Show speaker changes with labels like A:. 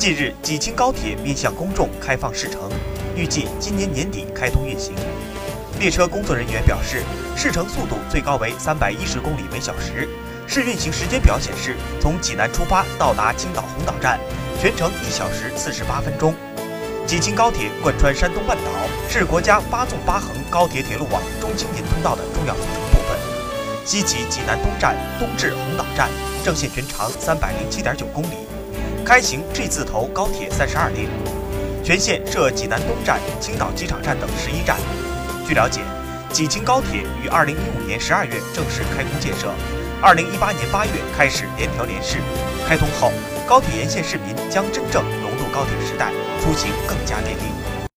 A: 近日，济青高铁面向公众开放试乘，预计今年年底开通运行。列车工作人员表示，试乘速度最高为三百一十公里每小时。试运行时间表显示，从济南出发到达青岛红岛站，全程一小时四十八分钟。济青高铁贯穿山东半岛，是国家八纵八横高铁铁路网中青年通道的重要组成部分。西起济南东站，东至红岛站，正线全长三百零七点九公里，开行 G 字头高铁三十二列，全线设济南东站、青岛机场站等十一站。据了解，济青高铁于二零一五年十二月正式开工建设。二零一八年八月开始联调联试，开通后，高铁沿线市民将真正融入高铁时代，出行更加便利。